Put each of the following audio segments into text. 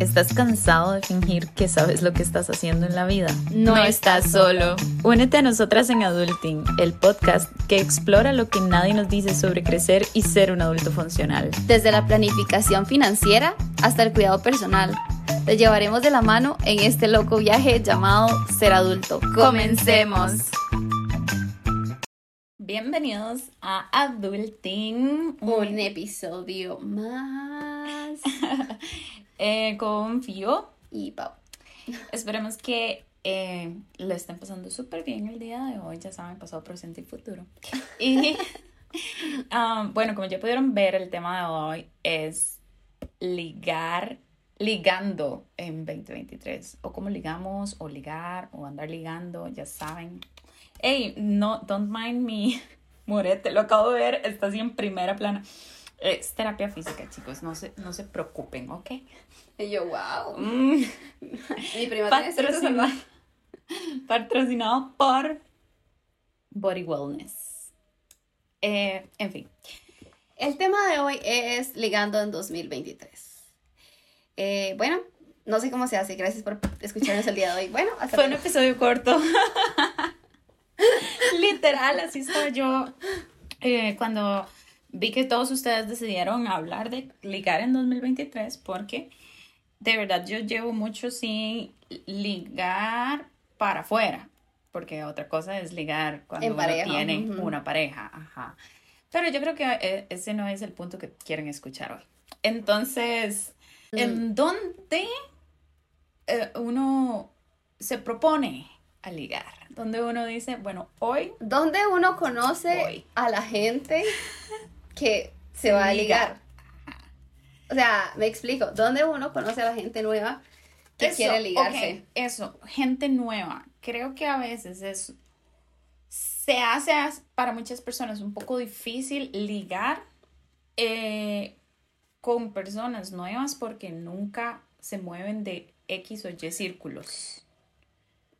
¿Estás cansado de fingir que sabes lo que estás haciendo en la vida? No estás solo. Únete a nosotras en Adulting, el podcast que explora lo que nadie nos dice sobre crecer y ser un adulto funcional. Desde la planificación financiera hasta el cuidado personal. Te llevaremos de la mano en este loco viaje llamado ser adulto. Comencemos. Bienvenidos a Adulting. Un episodio más. eh, con Fio y Pau. Esperemos que eh, lo estén pasando súper bien el día de hoy. Ya saben, pasado, presente y futuro. Y um, bueno, como ya pudieron ver, el tema de hoy es ligar, ligando en 2023. O cómo ligamos, o ligar, o andar ligando, ya saben. Hey, no, don't mind me. Morete, lo acabo de ver, está así en primera plana. Es terapia física, chicos, no se, no se preocupen, ¿ok? Y yo, wow. Mm. Mi prima Patrocinado, patrocinado por Body Wellness. Eh, en fin. El tema de hoy es ligando en 2023. Eh, bueno, no sé cómo se hace. Gracias por escucharnos el día de hoy. Bueno, hasta Fue un episodio corto. Literal, así estaba yo eh, cuando vi que todos ustedes decidieron hablar de ligar en 2023 porque de verdad yo llevo mucho sin ligar para afuera, porque otra cosa es ligar cuando uno tiene una pareja, ajá. Pero yo creo que eh, ese no es el punto que quieren escuchar hoy. Entonces, ¿en dónde eh, uno se propone a ligar? Donde uno dice, bueno, hoy ¿Dónde uno conoce a la gente que se va a ligar? O sea, me explico. ¿Dónde uno conoce a la gente nueva que Eso, quiere ligarse? eso, gente nueva. Creo que a veces es, se hace para muchas personas un poco difícil ligar eh, con personas nuevas porque nunca se mueven de X o Y círculos.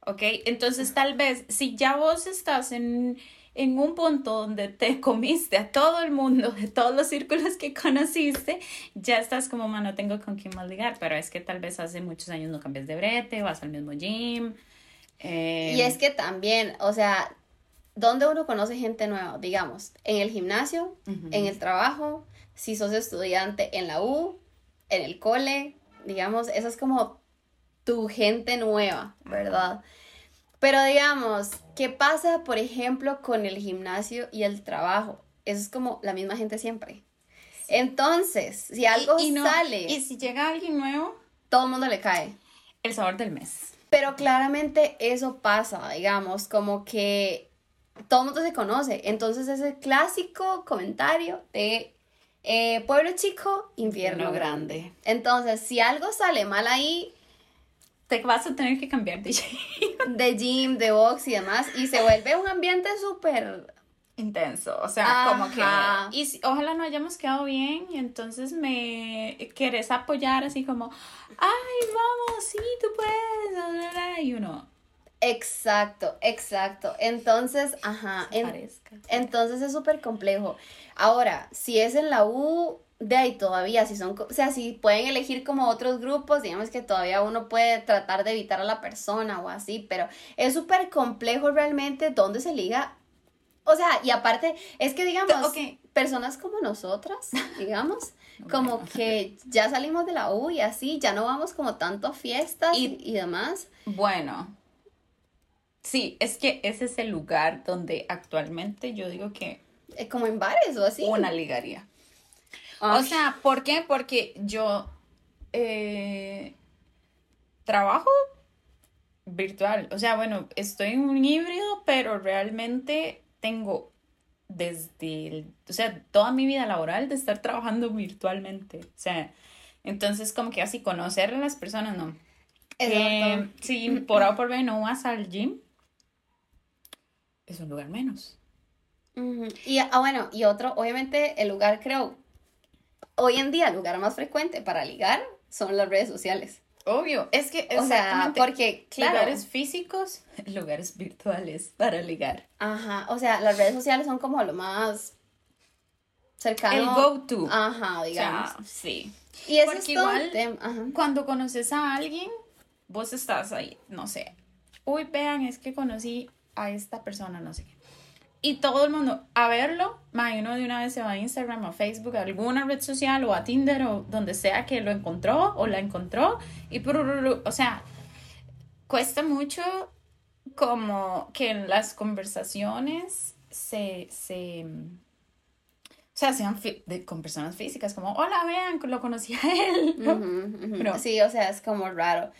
¿Ok? Entonces tal vez si ya vos estás en, en un punto donde te comiste a todo el mundo, de todos los círculos que conociste, ya estás como, mano, tengo con quién más ligar, pero es que tal vez hace muchos años no cambias de brete, vas al mismo gym. eh, Y es que también, o sea, ¿dónde uno conoce gente nueva? Digamos, en el gimnasio, en el trabajo, si sos estudiante en la U, en el cole, digamos, esa es como tu gente nueva, ¿verdad? Pero digamos, ¿qué pasa, por ejemplo, con el gimnasio y el trabajo? Eso es como la misma gente siempre. Entonces, si algo y, y no- sale, y si llega alguien nuevo, todo el mundo le cae. el sabor del mes. Pero claramente eso pasa, digamos, como que todo el mundo se conoce. Entonces es el clásico comentario de eh, pueblo chico, infierno Infierno grande. grande. Entonces, si algo sale mal ahí, Te vas a tener que cambiar de de gym, de box y demás, y se vuelve un ambiente súper... intenso, o sea, como que y si- ojalá no hayamos quedado bien y entonces me quieres apoyar así como, ay, vamos, sí, tú puedes, bla, bla, bla", y uno Exacto, exacto. Entonces, ajá. en-. Entonces es súper complejo. Ahora, si es en la U, de ahí todavía, si son, o sea, si pueden elegir como otros grupos, digamos que todavía uno puede tratar de evitar a la persona o así, pero es súper complejo realmente dónde se liga. O sea, y aparte, es que digamos, personas como nosotras, digamos, como que ya salimos de la U y así, ya no vamos como tanto a fiestas y, Y- y demás. Bueno, sí, es que ese es el lugar donde actualmente yo digo que eh, como en bares o así. una ligaría. O sea, ¿por qué? Porque yo eh, trabajo virtual. O sea, bueno, estoy en un híbrido, pero realmente tengo desde, el- o sea, toda mi vida laboral de estar trabajando virtualmente. O sea, entonces como que así conocer a las personas, no. Eh, si por A o por B no vas al gym, es un lugar menos. Y ah, bueno, y otro, obviamente el lugar creo, hoy en día el lugar más frecuente para ligar son las redes sociales. Obvio, es que O sea, porque claro, lugares físicos, lugares virtuales para ligar. ajá, o sea, las redes sociales son como lo más cercano. El go-to. Ajá, O digamos. sea, sí. y eso es igual-. Ajá. Cuando conoces a alguien, vos estás ahí, no sé. Uy, vean, es que conocí a esta persona, no sé qué. Y todo el mundo, a verlo, y uno de una vez se va a Instagram o Facebook, a alguna red social o a Tinder o donde sea que lo encontró o la encontró. Y o sea, cuesta mucho como que en las conversaciones se, se o sea, sean de- con personas físicas, como, hola, vean, lo conocí a él. Sí, o sea, es como raro.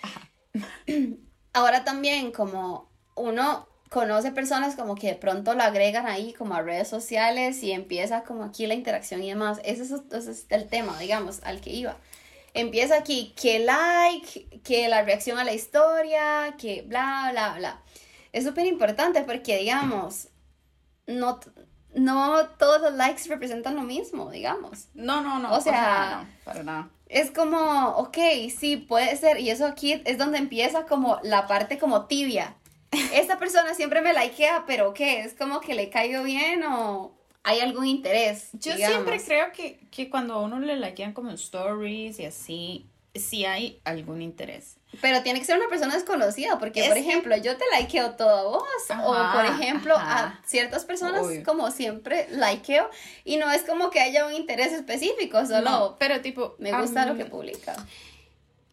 Ahora también, como uno conoce personas como que de pronto lo agregan ahí como a redes sociales y empieza como aquí la interacción y demás. Ese es, ese es el tema, digamos, al que iba. Empieza aquí que like, que la reacción a la historia, que bla, bla, bla. Es súper importante porque, digamos, no, no todos los likes representan lo mismo, digamos. No, no, no. O sea, no, para nada. Es como, ok, sí, puede ser. Y eso aquí es donde empieza como la parte como tibia. Esta persona siempre me likea, pero ¿qué? ¿Es como que le caigo bien o hay algún interés? Yo digamos? siempre creo que, que cuando a uno le likean como stories y así, sí hay algún interés. Pero tiene que ser una persona desconocida, porque, Es por que- ejemplo, yo te likeo todo a vos, o por ejemplo, ajá. a ciertas personas, Obvio. como siempre, likeo, y no es como que haya un interés específico, solo No, pero tipo, me gusta lo que publica.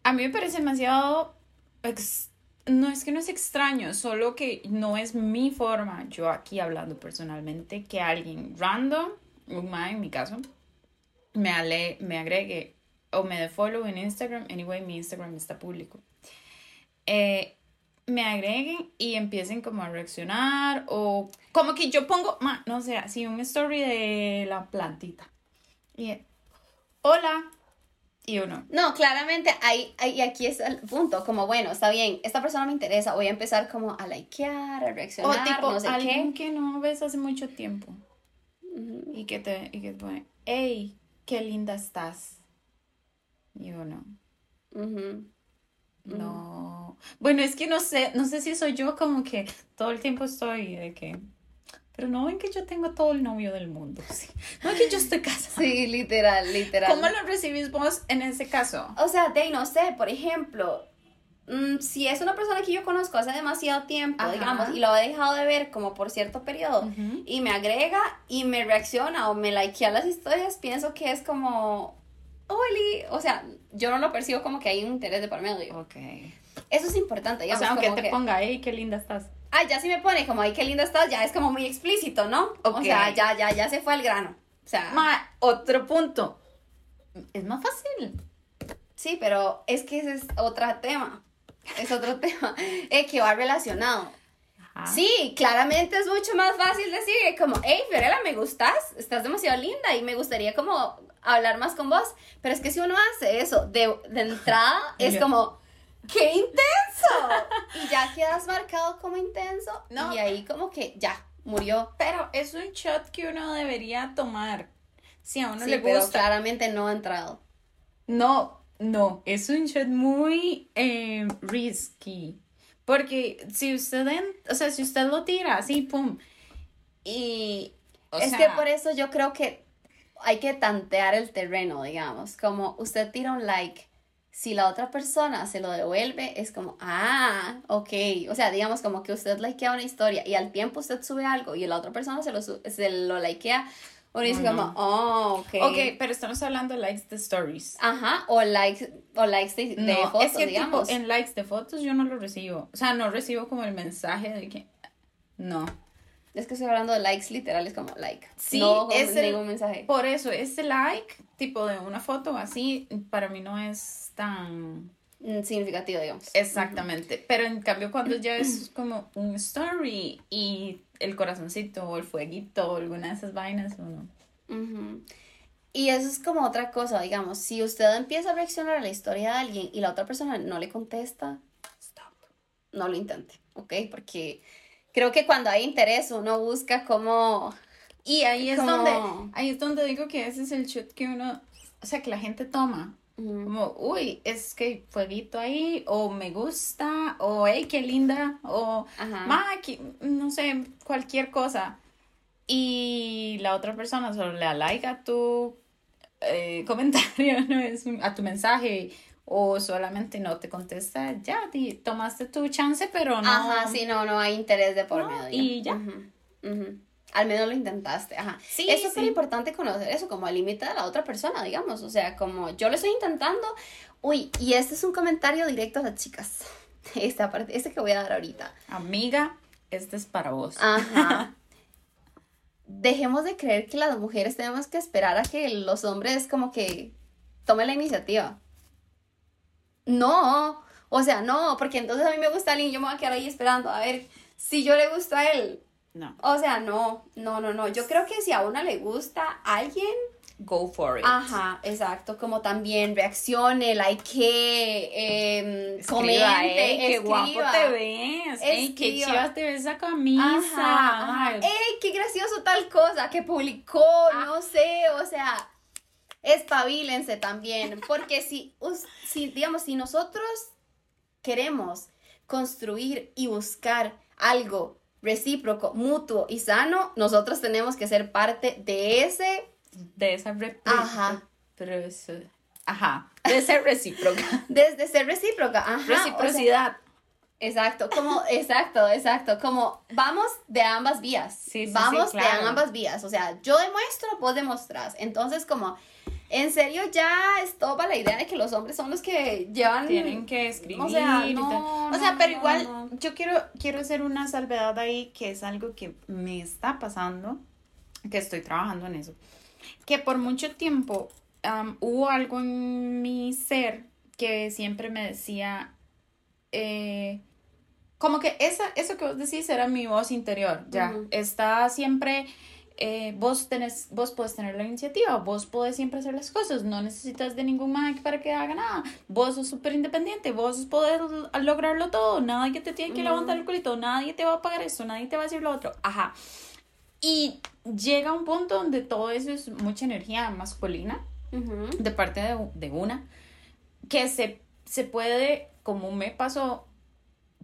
A mí me parece demasiado. ex- no es que no es extraño, solo que no es mi forma, yo aquí hablando personalmente, que alguien random, un en mi caso, me, ale, me agregue o me dé follow en Instagram. Anyway, mi Instagram está público. Eh, me agreguen y empiecen como a reaccionar o como que yo pongo, no sé, así un story de la plantita. Hola. Y uno, No, claramente, ahí, ahí, aquí es el punto, como bueno, está bien, esta persona me interesa, voy a empezar como a likear, a O reaccionar, tipo, no sé alguien qué. que no ves hace mucho tiempo y que te, y que te pone, hey, qué linda estás. Y uno, no. Bueno, es que no sé, no sé si soy yo como que todo el tiempo estoy de que, pero no ven que yo tengo todo el novio del mundo. sí. No es que yo estoy casada. Sí, literal, literal. ¿Cómo lo recibís vos en ese caso? O sea, de no sé, por ejemplo, mm, si es una persona que yo conozco hace demasiado tiempo, Ajá. digamos, y lo ha dejado de ver como por cierto periodo, y me agrega y me reacciona o me likea las historias, pienso que es como, Oli, o sea, yo no lo percibo como que hay un interés de por medio. Ok. Eso es importante, O digamos. sea, aunque te que- ponga, hey, qué linda estás. Ah, ya sí me pone como, ay, qué linda estás, ya es como muy explícito, ¿no? O Ok. sea, ya, ya, ya se fue al grano. O sea, Ma, otro punto. Es más fácil. sí, pero es que ese es otro tema. Es otro tema eh, que va relacionado. Ajá. Sí, claramente es mucho más fácil decir como, hey, Fiorella, me gustas, estás demasiado linda y me gustaría como hablar más con vos. Pero es que si uno hace eso de, de entrada, es como, ¡qué intenso! Y ya quedas marcado como intenso No. y ahí como que ya, murió. Pero es un shot que uno debería tomar. Si a uno Sí, le pero gusta. claramente no ha entrado. No, no, es un shot muy eh, risky. Porque si usted, en- o sea, si usted lo tira así, pum, y... o es sea, que por eso yo creo que hay que tantear el terreno, digamos. Como usted tira un like, si la otra persona se lo devuelve, es como, ah, ok. O sea, digamos como que usted likea una historia y al tiempo usted sube algo y la otra persona se lo, se lo likea, dice Ujú. como, oh, ok. Ok, pero estamos hablando de likes de stories. Ajá, o likes, o likes de, de No, fotos, es que digamos. tipo, en likes de fotos yo no lo recibo. O sea, no recibo como el mensaje de que... No. Es que estoy hablando de likes literales como like. Sí, no es es el- ningún mensaje. Por eso, ese like, tipo de una foto así, para mí no es tan... Mm, Significativo, digamos. Exactamente. Pero en cambio cuando ya es como un story y el corazoncito o el fueguito o alguna de esas vainas o no. Ujú. Y eso es como otra cosa, digamos, si usted empieza a reaccionar a la historia de alguien y la otra persona no le contesta, Stop. no lo intente, ¿ok? Porque creo que cuando hay interés uno busca cómo... Y ahí es Como- donde, ahí es donde digo que ese es el shot que uno, o sea, que la gente toma. Como, uy, es que fueguito ahí, o me gusta, o hey, qué linda, o ma, que- no sé, cualquier cosa. y la otra persona solo le da like a tu eh, comentario, ¿no? Es un- a tu mensaje o solamente no te contesta, ya, tomaste tu chance, pero no. Ajá, sí, no, no hay interés de por No, medio. y ya. Al menos lo intentaste, ajá. Sí, es súper sí. importante conocer eso, como el límite de la otra persona, digamos. O sea, como yo lo estoy intentando. Uy, y este es un comentario directo a las chicas. Esta parte, este que voy a dar ahorita. Amiga, este es para vos. Ajá. Dejemos de creer que las mujeres tenemos que esperar a que los hombres como que tomen la iniciativa. No, o sea, no, porque entonces a mí me gusta alguien y yo me voy a quedar ahí esperando a ver si yo le gusto a él. No, O sea, no, no, no, no. Yo creo que si a uno le gusta alguien, go for it. ajá, exacto, como también reaccione, like, eh, Escriba, comente, "Ey, qué guapo escriba. te ves. Ey, qué chivas te ves esa camisa. Ajá, ajá. Ay, ¡Ey, qué gracioso tal cosa que publicó! Ah. No sé, o sea, espabilense también. Porque si, si, digamos, si nosotros queremos construir y buscar algo recíproco, mutuo y sano, nosotros tenemos que ser parte de ese. De esa Ajá. Pero eso- Ajá. De ser recíproca. Desde ser recíproca, ajá. o sea, Reciprocidad. Exacto, como, exacto, exacto, como vamos de ambas vías. Sí, sí, vamos sí, claro. de ambas vías. O sea, yo demuestro, vos demostrás. Entonces, como, en serio, ya estopa la idea de que los hombres son los que llevan. Tienen que escribir. O sea, y no, tal. o no, sea, no, pero igual yo quiero, quiero hacer una salvedad ahí que es algo que me está pasando, que estoy trabajando en eso. Que por mucho tiempo am, hubo algo en mi ser que siempre me decía, eh, como que esa, eso que vos decís era mi voz interior, ya, Ujú. está siempre, eh, vos tenés, vos podés tener la iniciativa, vos podés siempre hacer las cosas, no necesitas de ningún man para que haga nada, vos sos súper independiente, vos podés lograrlo todo, nadie te tiene que levantar el culito, nadie te va a pagar esto, nadie te va a decir lo otro, ajá. Y llega un punto donde todo eso es mucha energía masculina de parte de, de una que se, se puede, como me pasó,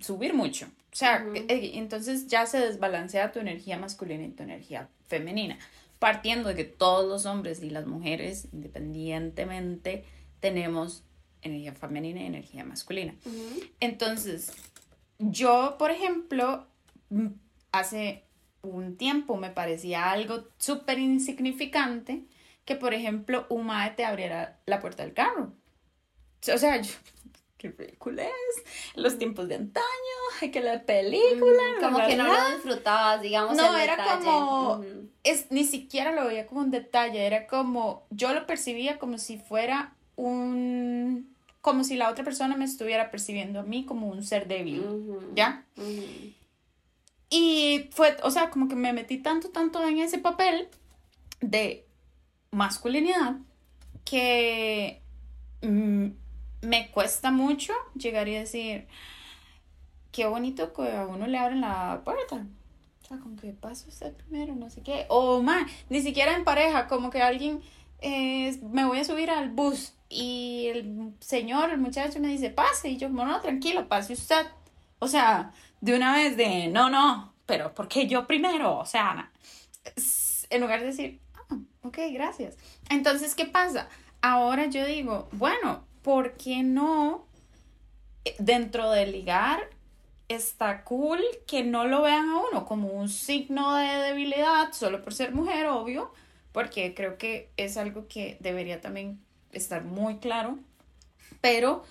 subir mucho. O sea, entonces ya se desbalancea tu energía masculina y tu energía femenina, partiendo de que todos los hombres y las mujeres, independientemente, tenemos energía femenina y energía masculina. Entonces, yo, por ejemplo, mm, hace un tiempo me parecía algo súper insignificante que, por ejemplo, un mae te abriera la puerta del carro. O sea, yo, qué ridículo es. Los tiempos de antaño, hay que la película. Mm, Como que no lo disfrutabas, digamos. No, era detalle. como-. Es, ni siquiera lo veía como un detalle, era como, yo lo percibía como si fuera un, como si la otra persona me estuviera percibiendo a mí como un ser débil. ¿ya? Y fue, o sea, como que me metí tanto, tanto en ese papel de masculinidad que mm, me cuesta mucho llegar y decir, qué bonito que a uno le abren la puerta. O sea, como que pasa usted primero, no sé qué. O más, ni siquiera en pareja, como que alguien, eh, me voy a subir al bus y el señor, el muchacho me dice, pase. Y yo, como, no, tranquilo, pase usted. O sea, de una vez de, no, no, pero ¿por qué yo primero? O sea, en lugar de decir, ah, ok, gracias. Entonces, ¿qué pasa? Ahora yo digo, bueno, ¿por qué no dentro de ligar está cool que no lo vean a uno como un signo de debilidad solo por ser mujer, obvio, porque creo que es algo que debería también estar muy claro, pero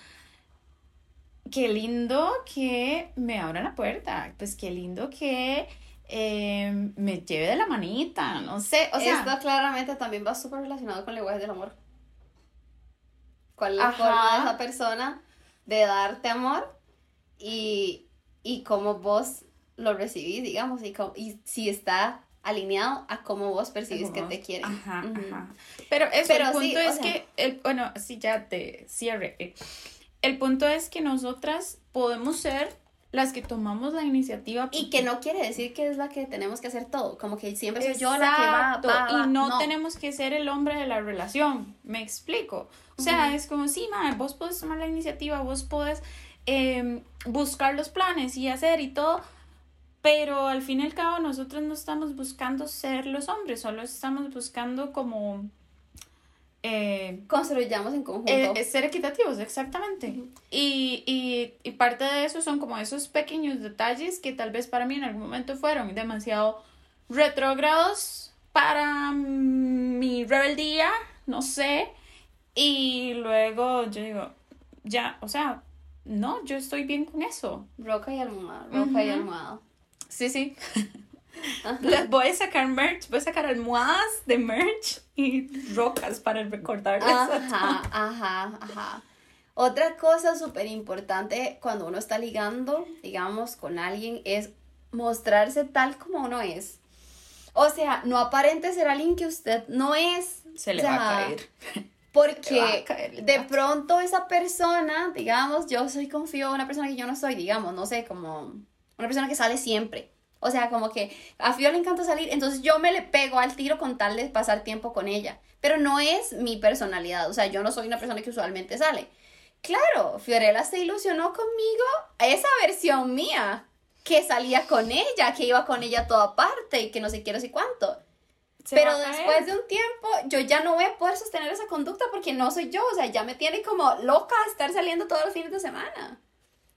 qué lindo que me abran la puerta, pues qué lindo que eh, me lleve de la manita, no sé, o sea, Esto claramente también va súper relacionado con el lenguaje del amor. ¿Cuál es la Ajá. forma de esa persona de darte amor y, y cómo vos lo recibís, digamos, y, cómo- y si está alineado a cómo vos percibís que te quieren. Ajá, ajá. Pero eso, Pero el punto sí, o es sea- que, el, bueno, sí, ya te cierre. El punto es que nosotras podemos ser las que tomamos la iniciativa. Y que no quiere decir que es la que tenemos que hacer todo, como que siempre soy yo la que va, Exacto, va, va. Y no, tenemos que ser el hombre de la relación, me explico. O sea, Ujú. es como, sí, ma, vos podés tomar la iniciativa, vos podés eh, buscar los planes y hacer y todo, Pero al fin y al cabo nosotros no estamos buscando ser los hombres, solo estamos buscando como... Eh, Construyamos en conjunto. eh, ser equitativos, exactamente. y, y, y parte de eso son como esos pequeños detalles que tal vez para mí en algún momento fueron demasiado retrógrados para mi rebeldía, no sé. Y luego yo digo, ya, o sea, no, yo estoy bien con eso. Roca y almohada, roca y Ujú. almohada. Sí, sí. Le- Voy a sacar merch, voy a sacar almohadas de merch y rocas para recordarles. Ajá, ajá, ajá. Otra cosa súper importante cuando uno está ligando, digamos, con alguien es mostrarse tal como uno es. O sea, no aparente ser alguien que usted no es. Se le O va a sea, caer. Porque caer de pronto esa persona, digamos, yo soy confío en una persona que yo no soy, digamos, no sé, como una persona que sale siempre. O sea, como que a Fio le encanta salir, entonces yo me le pego al tiro con tal de pasar tiempo con ella. Pero no es mi personalidad, o sea, yo no soy una persona que usualmente sale. Claro, Fiorella se ilusionó conmigo, esa versión mía, que salía con ella, que iba con ella a toda parte y que no sé qué, no sé cuánto. Se Pero después de un tiempo, yo ya no voy a poder sostener esa conducta porque no soy yo. O sea, ya me tiene como loca estar saliendo todos los fines de semana.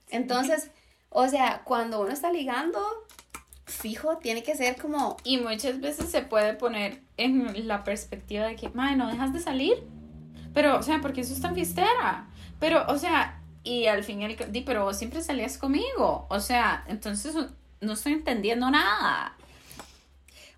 Entonces, o sea, cuando uno está ligando, fijo, tiene que ser como. Y muchas veces se puede poner en la perspectiva de que, madre, no dejas de salir. Pero, o sea, porque eso es tan fiestera. Pero, o sea, y al fin, el, di, pero vos siempre salías conmigo. O sea, entonces no estoy entendiendo nada.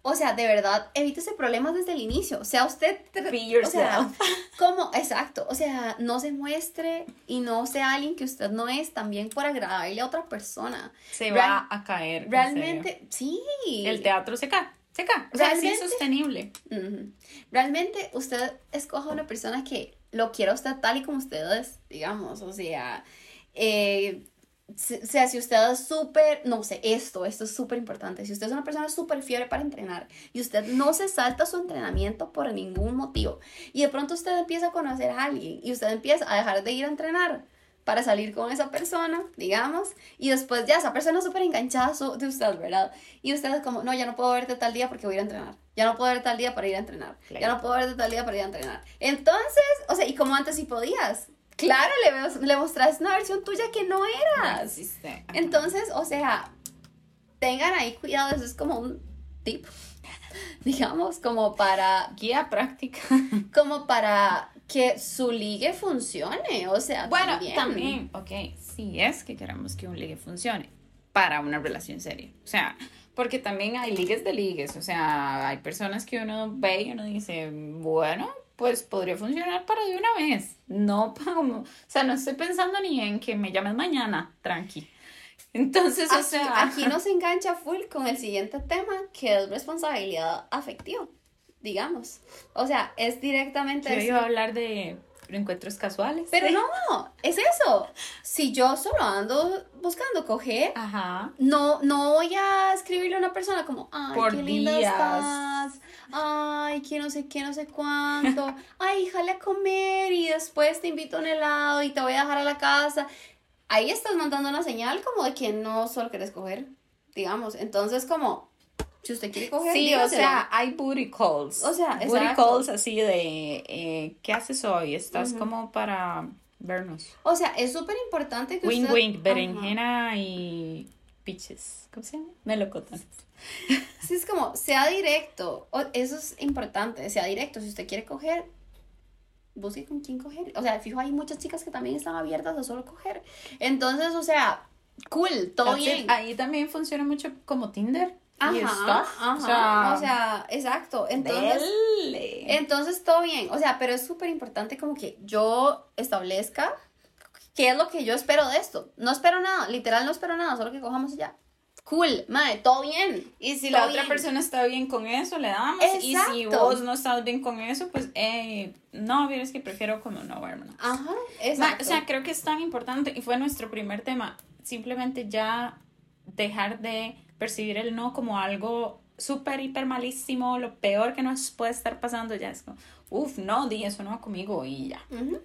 O sea, de verdad, evítese problemas desde el inicio. O sea, usted. Be O sea, yourself. como, exacto. O sea, no se muestre y no sea alguien que usted no es también por agradarle a otra persona. Se Real- va a caer. en Realmente, sí. El teatro se cae. Se cae. O sea, es Realmente- sostenible. Ujú. Realmente usted escoja una persona que lo quiera usted tal y como usted es, digamos, o sea, eh, o sea, si usted es súper, no sé, esto, esto es súper importante, si usted es una persona súper fiebre para entrenar y usted no se salta su entrenamiento por ningún motivo y de pronto usted empieza a conocer a alguien y usted empieza a dejar de ir a entrenar para salir con esa persona, digamos, y después ya esa persona súper enganchada de usted, ¿verdad? Y usted es como, no, ya no puedo verte tal día porque voy a ir a entrenar. Ya no puedo verte tal día para ir a entrenar. Ya no puedo verte tal día para ir a entrenar. Entonces, o sea, y como antes sí podías. Claro, le, le mostraste una versión tuya que no eras. Entonces, o sea, tengan ahí cuidado, eso es como un tip, digamos, como para, Guía práctica. como para que su ligue funcione, o sea, Bueno, también. también, ok, si es que queremos que un ligue funcione para una relación seria. O sea, porque también hay ligues de ligues. O sea, hay personas que uno ve y uno dice, bueno, pues podría funcionar para de una vez. No, como- o sea, no estoy pensando ni en que me llames mañana, tranqui. Entonces, o Aquí, sea, aquí nos engancha full con el siguiente tema, que es responsabilidad afectiva, digamos. O sea, es directamente... yo iba a hablar de encuentros casuales. Pero no, es eso. Si yo solo ando buscando coger, Ajá. no, no voy a escribirle a una persona como, ay, Por qué linda días. estás, ay, que no sé qué, no sé cuánto, ay, jale a comer y después te invito a un helado y te voy a dejar a la casa. Ahí estás mandando una señal como de que no solo quieres coger, digamos. Entonces, como, si usted quiere coger, Sí, o dígaselo. sea, hay booty calls. O sea, booty exacto. calls así de, eh, ¿qué haces hoy? Estás Ujú. como para vernos. O sea, es súper importante que Wing usted... wing, Ajá. berenjena y peaches. ¿Cómo se llama? Melocotones. Sí, es como, sea directo. O- eso es importante, sea directo. Si usted quiere coger, busque con quién coger. O sea, fijo, hay muchas chicas que también están abiertas a solo coger. Entonces, o sea, cool, todo That's it. bien. Ahí también funciona mucho como Tinder. y Ajá, ajá. O sea, exacto. Entonces, dele. entonces todo bien. O sea, pero es súper importante como que yo establezca qué es lo que yo espero de esto. No espero nada, literal no espero nada, solo que cojamos y ya. Cool, madre, todo bien. Y si la otra bien. persona está bien con eso, le damos. Y si Exacto. vos no estás bien con eso, pues, eh, no, es que prefiero como no vernos. Ajá, Ma, exacto. o sea, creo que es tan importante y fue nuestro primer tema. Simplemente ya dejar de percibir el no como algo súper, hiper malísimo, lo peor que nos puede estar pasando, ya es como, uff, no, di eso no va conmigo y ya.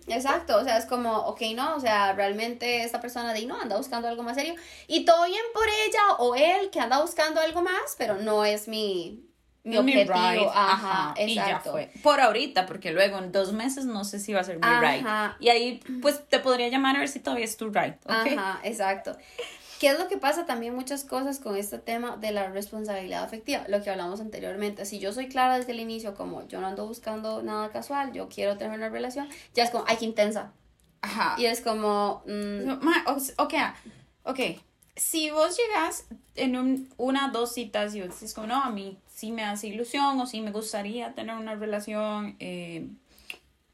exacto, o sea, es como, ok, no, o sea, realmente esta persona di no, anda buscando algo más serio y todo bien por ella o él que anda buscando algo más, pero no es mi, mi objetivo. Ajá, exacto. Y ya fue. Por ahorita, porque luego en dos meses no sé si va a ser mi right. Y ahí, pues, te podría llamar a ver si todavía es tu right, Ajá, exacto. ¿Qué es lo que pasa también muchas cosas con este tema de la responsabilidad afectiva? Lo que hablamos anteriormente. Si yo soy clara desde el inicio, como yo no ando buscando nada casual, yo quiero tener una relación, ya es como, ay, qué intensa. Ajá. Y es como... Mm, ok, ok. Si vos llegas en un, una, dos citas y vos dices como, no, a mí sí me hace ilusión o sí me gustaría tener una relación... Eh,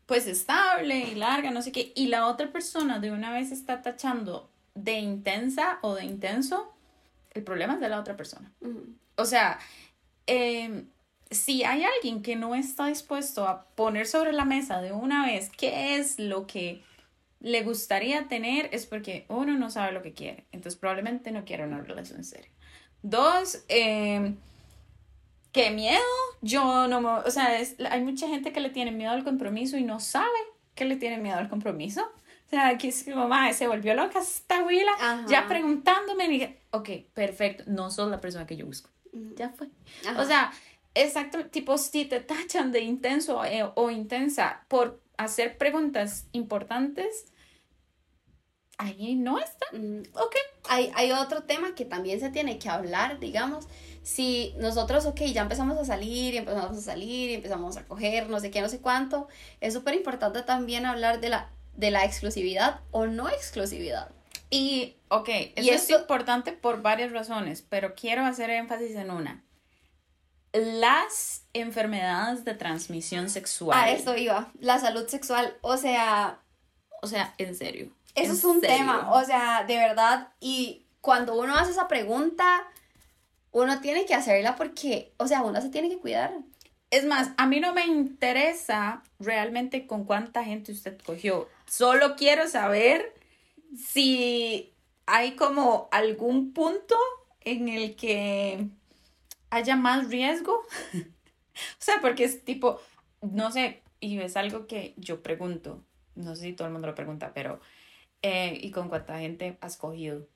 pues estable y larga, no sé qué, y la otra persona de una vez está tachando de intensa o de intenso, el problema es de la otra persona. O sea, em, si hay alguien que no está dispuesto a poner sobre la mesa de una vez qué es lo que le gustaría tener, es porque uno no sabe lo que quiere. Entonces probablemente no quiere una relación seria. Dos, eh, qué miedo. Yo no me, o sea, hay mucha gente que le tiene miedo al compromiso y no sabe que le tiene miedo al compromiso. O sea, aquí es que mamá se volvió loca esta huila, ya preguntándome, y dije, ok, perfecto, no sos la persona que yo busco. Ya fue. O sea, exacto, tipo, si te tachan de intenso eh, o intensa por hacer preguntas importantes, ahí no está. Ok. Hay, hay otro tema que también se tiene que hablar, digamos. Si nosotros, ok, ya empezamos a salir y empezamos a salir y empezamos a coger no sé qué, no sé cuánto, es súper importante también hablar de la de la exclusividad o no exclusividad. Y, ok, eso es importante por varias razones, pero quiero hacer énfasis en una. Las enfermedades de transmisión sexual. A eso iba, la salud sexual, o sea... O sea, en serio. Eso es un tema, o sea, de verdad, y cuando uno hace esa pregunta, uno tiene que hacerla porque, o sea, uno se tiene que cuidar. Es más, a mí no me interesa realmente con cuánta gente usted cogió. Solo quiero saber si hay como algún punto en el que haya más riesgo. o sea, porque es tipo, no sé, y es algo que yo pregunto, no sé si todo el mundo lo pregunta, pero, eh, ¿y con cuánta gente has cogido?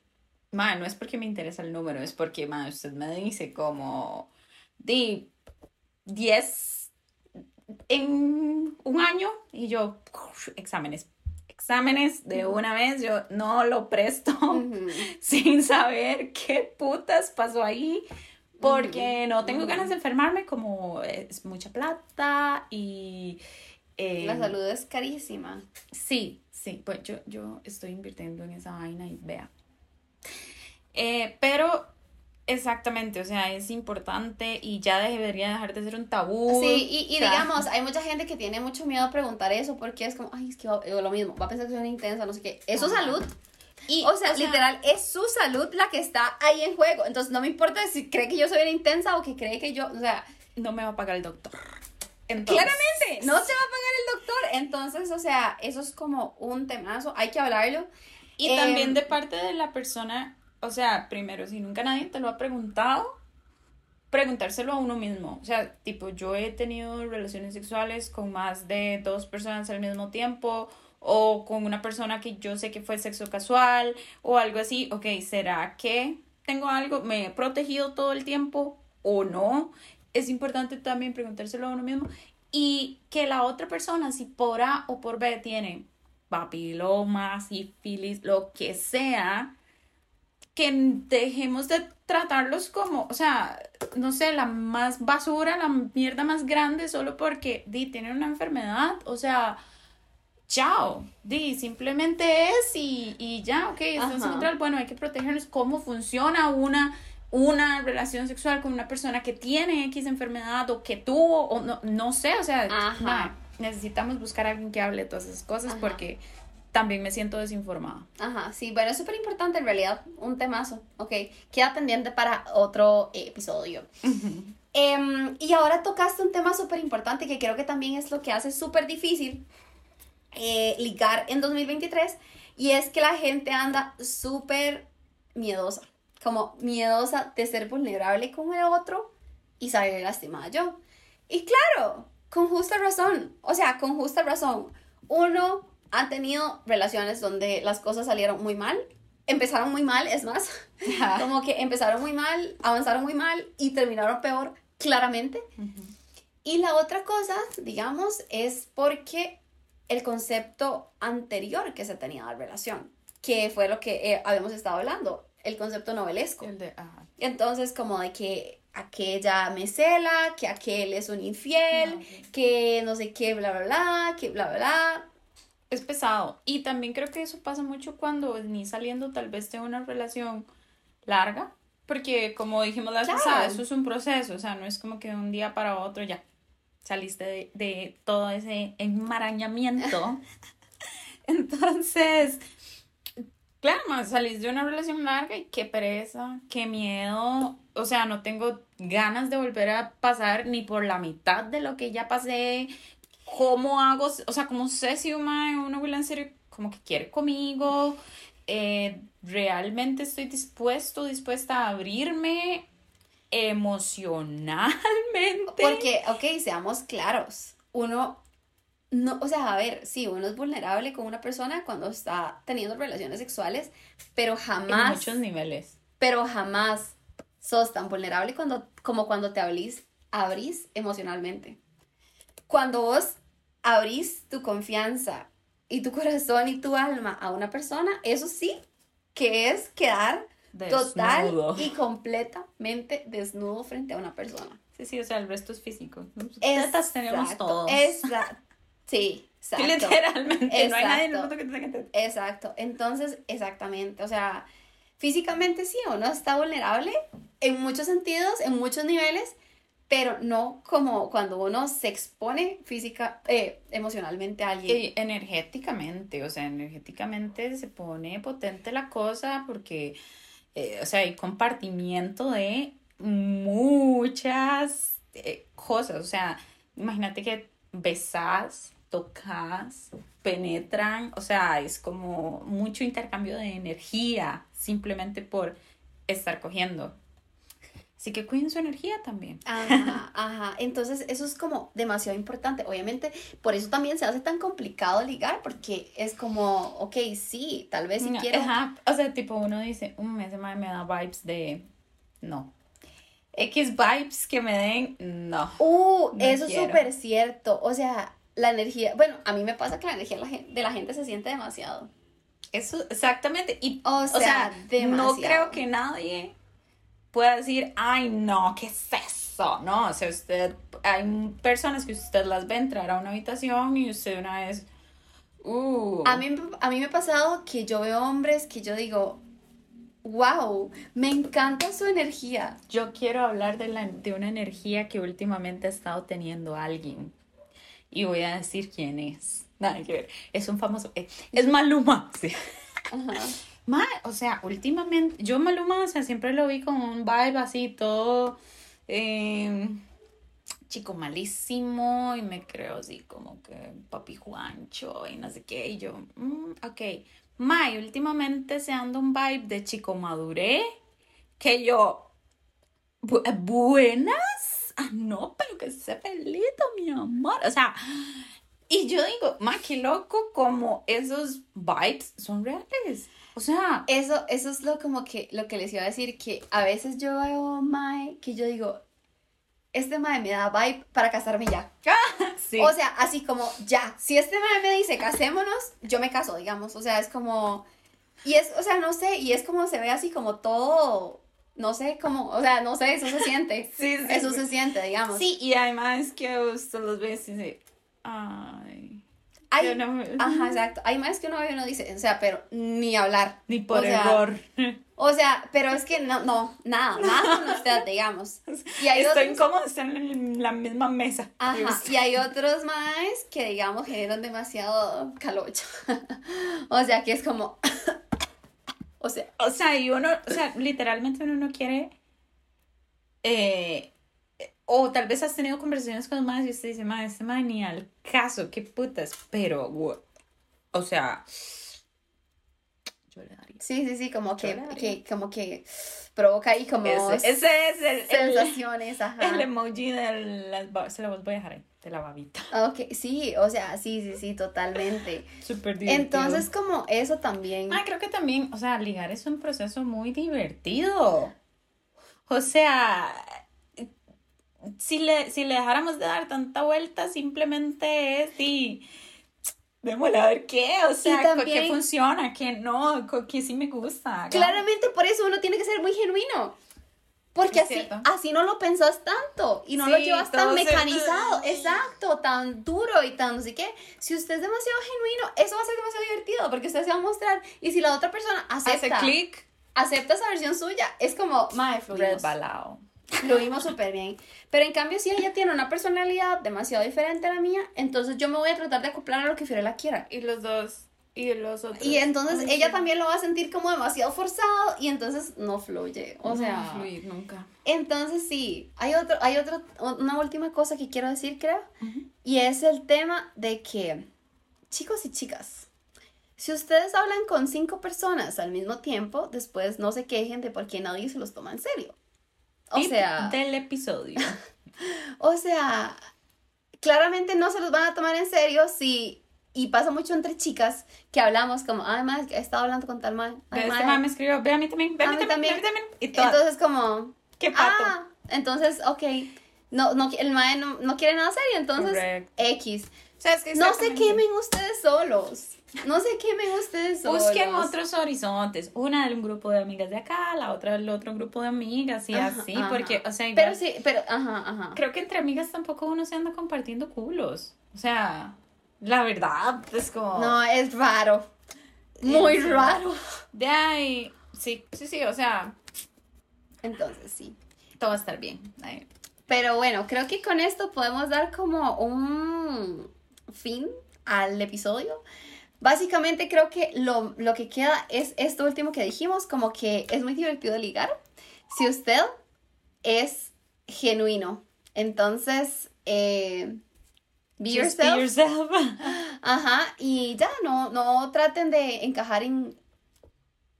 Ma, no es porque me interesa el número, es porque, ma, usted me dice como, di, 10 en un año, y yo, exámenes, exámenes de una vez, yo no lo presto sin saber qué putas pasó ahí, porque no tengo ganas de enfermarme, como es mucha plata y... la em, salud es carísima. Sí, sí, pues yo, yo estoy invirtiendo en esa vaina y vea. Eh, pero Exactamente, o sea, es importante y ya debería dejar de ser un tabú. Sí, y, y digamos, hay mucha gente que tiene mucho miedo a preguntar eso porque es como, ay, es que va, lo mismo, va a pensar que una intensa, no sé qué. Es su salud. Y, o sea, literal, es su salud la que está ahí en juego. Entonces, no me importa si cree que yo soy una intensa o que cree que yo, o sea... No me va a pagar el doctor. Claramente, no se va a pagar el doctor. Entonces, o sea, eso es como un temazo, hay que hablarlo. Y también em, de parte de la persona o sea, primero, si nunca nadie te lo ha preguntado, preguntárselo a uno mismo. O sea, tipo, yo he tenido relaciones sexuales con más de dos personas al mismo tiempo o con una persona que yo sé que fue sexo casual o algo así. Ok, ¿será que tengo algo? ¿Me he protegido todo el tiempo o no? Es importante también preguntárselo a uno mismo y que la otra persona, si por A o por B tiene papiloma, sífilis, lo que sea, que dejemos de tratarlos como, o sea, no sé, la más basura, la mierda más grande solo porque di, tienen una enfermedad, o sea, chao, di, simplemente es y, y ya, ok, es bueno, hay que protegernos. Cómo funciona una una relación sexual con una persona que tiene X enfermedad o que tuvo o no, no sé, o sea, necesitamos buscar a alguien que hable de todas esas cosas porque también me siento desinformada. Ajá, sí, bueno, es súper importante en realidad, un temazo, ¿ok? Queda pendiente para otro episodio. Em, y ahora tocaste un tema súper importante que creo que también es lo que hace súper difícil eh, ligar en 2023 y es que la gente anda súper miedosa, como miedosa de ser vulnerable con el otro y salir lastimada yo. Y claro, con justa razón, o sea, con justa razón, uno ha tenido relaciones donde las cosas salieron muy mal, empezaron muy mal, es más, como que empezaron muy mal, avanzaron muy mal y terminaron peor, claramente. Y la otra cosa, digamos, es porque el concepto anterior que se tenía de la relación, que fue lo que eh, habíamos estado hablando, el concepto novelesco. Entonces, como de que aquella me cela, que aquel es un infiel, ah, que no sé qué, bla, bla, bla, que bla, bla, bla. Es pesado. Y también creo que eso pasa mucho cuando ni saliendo tal vez de una relación larga, porque como dijimos la vez pasada, eso es un proceso, o sea, no es como que de un día para otro ya saliste de, de todo ese enmarañamiento. Entonces, claro, más salís de una relación larga y qué pereza, qué miedo. O sea, no tengo ganas de volver a pasar ni por la mitad de lo que ya pasé. ¿Cómo hago? O sea, ¿cómo sé si una, una en serio como que quiere conmigo? Eh, ¿Realmente estoy dispuesto, dispuesta a abrirme emocionalmente? Porque, ok, seamos claros. Uno no, o sea, a ver, sí, uno es vulnerable con una persona cuando está teniendo relaciones sexuales, pero jamás. En muchos niveles. Pero jamás sos tan vulnerable cuando, como cuando te abrís, abrís emocionalmente. Cuando vos abrís tu confianza y tu corazón y tu alma a una persona, eso sí que es quedar total y completamente desnudo frente a una persona. Sí, sí, o sea, el resto es físico. Estas tenemos todos. Exacto. Sí, exacto. Literalmente, no hay nadie en el mundo que te que Exacto. Entonces, exactamente. O sea, físicamente sí, uno está vulnerable en muchos sentidos, en muchos niveles, pero no como cuando uno se expone física, eh, emocionalmente a alguien. Energéticamente, o sea, energéticamente se pone potente la cosa porque, eh, o sea, hay compartimiento de muchas eh, cosas, o sea, imagínate que besas, tocas, penetran, o sea, es como mucho intercambio de energía simplemente por estar cogiendo. Así que cuiden su energía también. Ajá, ajá. Entonces, eso es como demasiado importante. Obviamente, por eso también se hace tan complicado ligar, porque es como, ok, sí, tal vez si quiero. Ajá. O sea, tipo, uno dice, un mes me da vibes de. No. X vibes que me den, no. Uh, eso es súper cierto. O sea, la energía. Bueno, a mí me pasa que la energía de la gente se siente demasiado. Eso, exactamente. Y, o sea, no creo que nadie pueda decir, ay, no, ¿qué es eso? No, o sea, usted, hay personas que usted las ve entrar a una habitación y usted una vez, uh. A mí, a mí me ha pasado que yo veo hombres que yo digo, wow, me encanta su energía. Yo quiero hablar de, la, de una energía que últimamente ha estado teniendo alguien. Y voy a decir quién es. Nada que ver. Es un famoso. Eh, es Maluma. Sí. Ajá. Ma, o sea, últimamente, yo Maluma, o sea, siempre lo vi con un vibe así, todo em, chico malísimo, y me creo así como que papi Juancho y no sé qué, y yo, mm, ok. Ma, y últimamente se anda un vibe de chico maduré, que yo, buenas, ah, no, pero que se pelito, mi amor, o sea, y yo digo, ma, qué loco como esos vibes son reales. O sea, eso, eso es lo como que lo que les iba a decir, que a veces yo veo Mae que yo digo, este Mae me da vibe para casarme ya. sí. O sea, así como ya. Si este Mae me dice casémonos, yo me caso, digamos. O sea, es como. Y es, o sea, no sé, y es como se ve así como todo. No sé cómo, o sea, no sé, eso se siente. sí, sí. Eso se siente, digamos. Sí, y además que usted los ve y dice, ay hay, Ajá, exacto. Hay más que uno ve y uno dice, o sea, pero ni hablar. Ni por error. O sea, pero es que no, no, nada, nada con usted, digamos. Y hay Estoy otros, incómodo estar en la misma mesa. Ajá, y hay otros más que, digamos, generan demasiado calocho. o sea, que es como... o sea... O sea, y uno, o sea, literalmente uno no quiere... Eh, o tal vez has tenido conversaciones con más y usted dice, madre, este madre ni al caso, qué putas. Pero, o sea, yo le daría. Sí, sí, sí, como que, que, como que provoca ahí como Ese, ese es el, el, sensaciones, ajá. el emoji de las se lo voy a dejar ahí, de la babita. Ok, sí, o sea, sí, sí, sí, totalmente. Súper divertido. Entonces, como eso también. Ah, creo que también, o sea, ligar es un proceso muy divertido. O sea, si le, si le dejáramos de dar tanta vuelta, simplemente es y démosle a ver qué, o sea, también- qué funciona, qué no, qué sí me gusta. Claramente por eso uno tiene que ser muy genuino. Porque así, cierto. así no lo pensás tanto y no lo llevas tan mecanizado, exacto, tan duro y tan así que si usted es demasiado genuino, eso va a ser demasiado divertido porque usted se va a mostrar y si la otra persona Hace acepta, clic, acepta esa versión suya, es como, mae, fluimos, resbalado. Fluimos súper bien. Pero en cambio si ella tiene una personalidad demasiado diferente a la mía, entonces yo me voy a tratar de acoplar a lo que Fiorella quiera. Y los dos, y los otros. Y entonces Ay, ella sí. también lo va a sentir como demasiado forzado y entonces no fluye. O No sea, fluir nunca. entonces sí, hay otro, hay otro, una última cosa que quiero decir, creo, y es el tema de que, chicos y chicas, si ustedes hablan con cinco personas al mismo tiempo, después no se quejen de por qué nadie se los toma en serio. O Tip sea, del episodio. o sea, claramente no se los van a tomar en serio si y pasa mucho entre chicas que hablamos como, ay, madre, he estado hablando con tal man. Ay, Este madre". man me escribió, ve a mí también, ve a mí también, ve a mí también. también. Y todas, Entonces como, qué pato. ah, entonces, ok, no, no, el mae no, no quiere nada serio, entonces. X. O sea, es que No se quemen ustedes solos. No se quemen ustedes solos. Busquen otros horizontes. Una de un grupo de amigas de acá, la otra del otro grupo de amigas y Ajá, así, ajá. porque, o sea, igual, Pero sí, pero, ajá, ajá. creo que entre amigas tampoco uno se anda compartiendo culos. O sea, la verdad es como... No, es raro. Muy raro. De ahí, sí, sí, sí, o sea, Entonces, sí. todo va a estar bien. Pero bueno, creo que con esto podemos dar como un fin al episodio. Básicamente creo que lo, lo que queda es esto último que dijimos, como que es muy divertido ligar si usted es genuino. Entonces, eh, be yourself. be yourself. Ajá, y ya, no, no traten de encajar en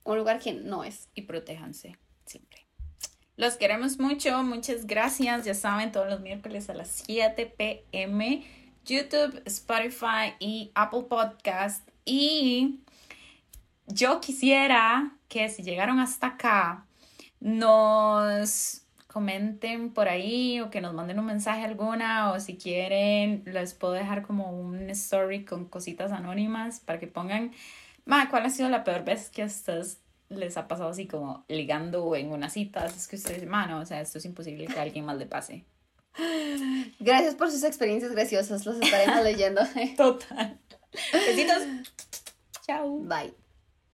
un lugar que no es. y protéjanse siempre. Los queremos mucho, muchas gracias. Ya saben, todos los miércoles a las 7 pm, YouTube, Spotify y Apple Podcast. Y yo quisiera que si llegaron hasta acá, nos comenten por ahí o que nos manden un mensaje alguna o si quieren les puedo dejar como un story con cositas anónimas para que pongan Ma, ¿cuál ha sido la peor vez que a ustedes les ha pasado así como ligando en una cita? Es que ustedes dicen, mano, o sea, esto es imposible que a alguien más le pase. Gracias por sus experiencias graciosas, los estaremos leyendo. Total. Besitos. Chao. Bye.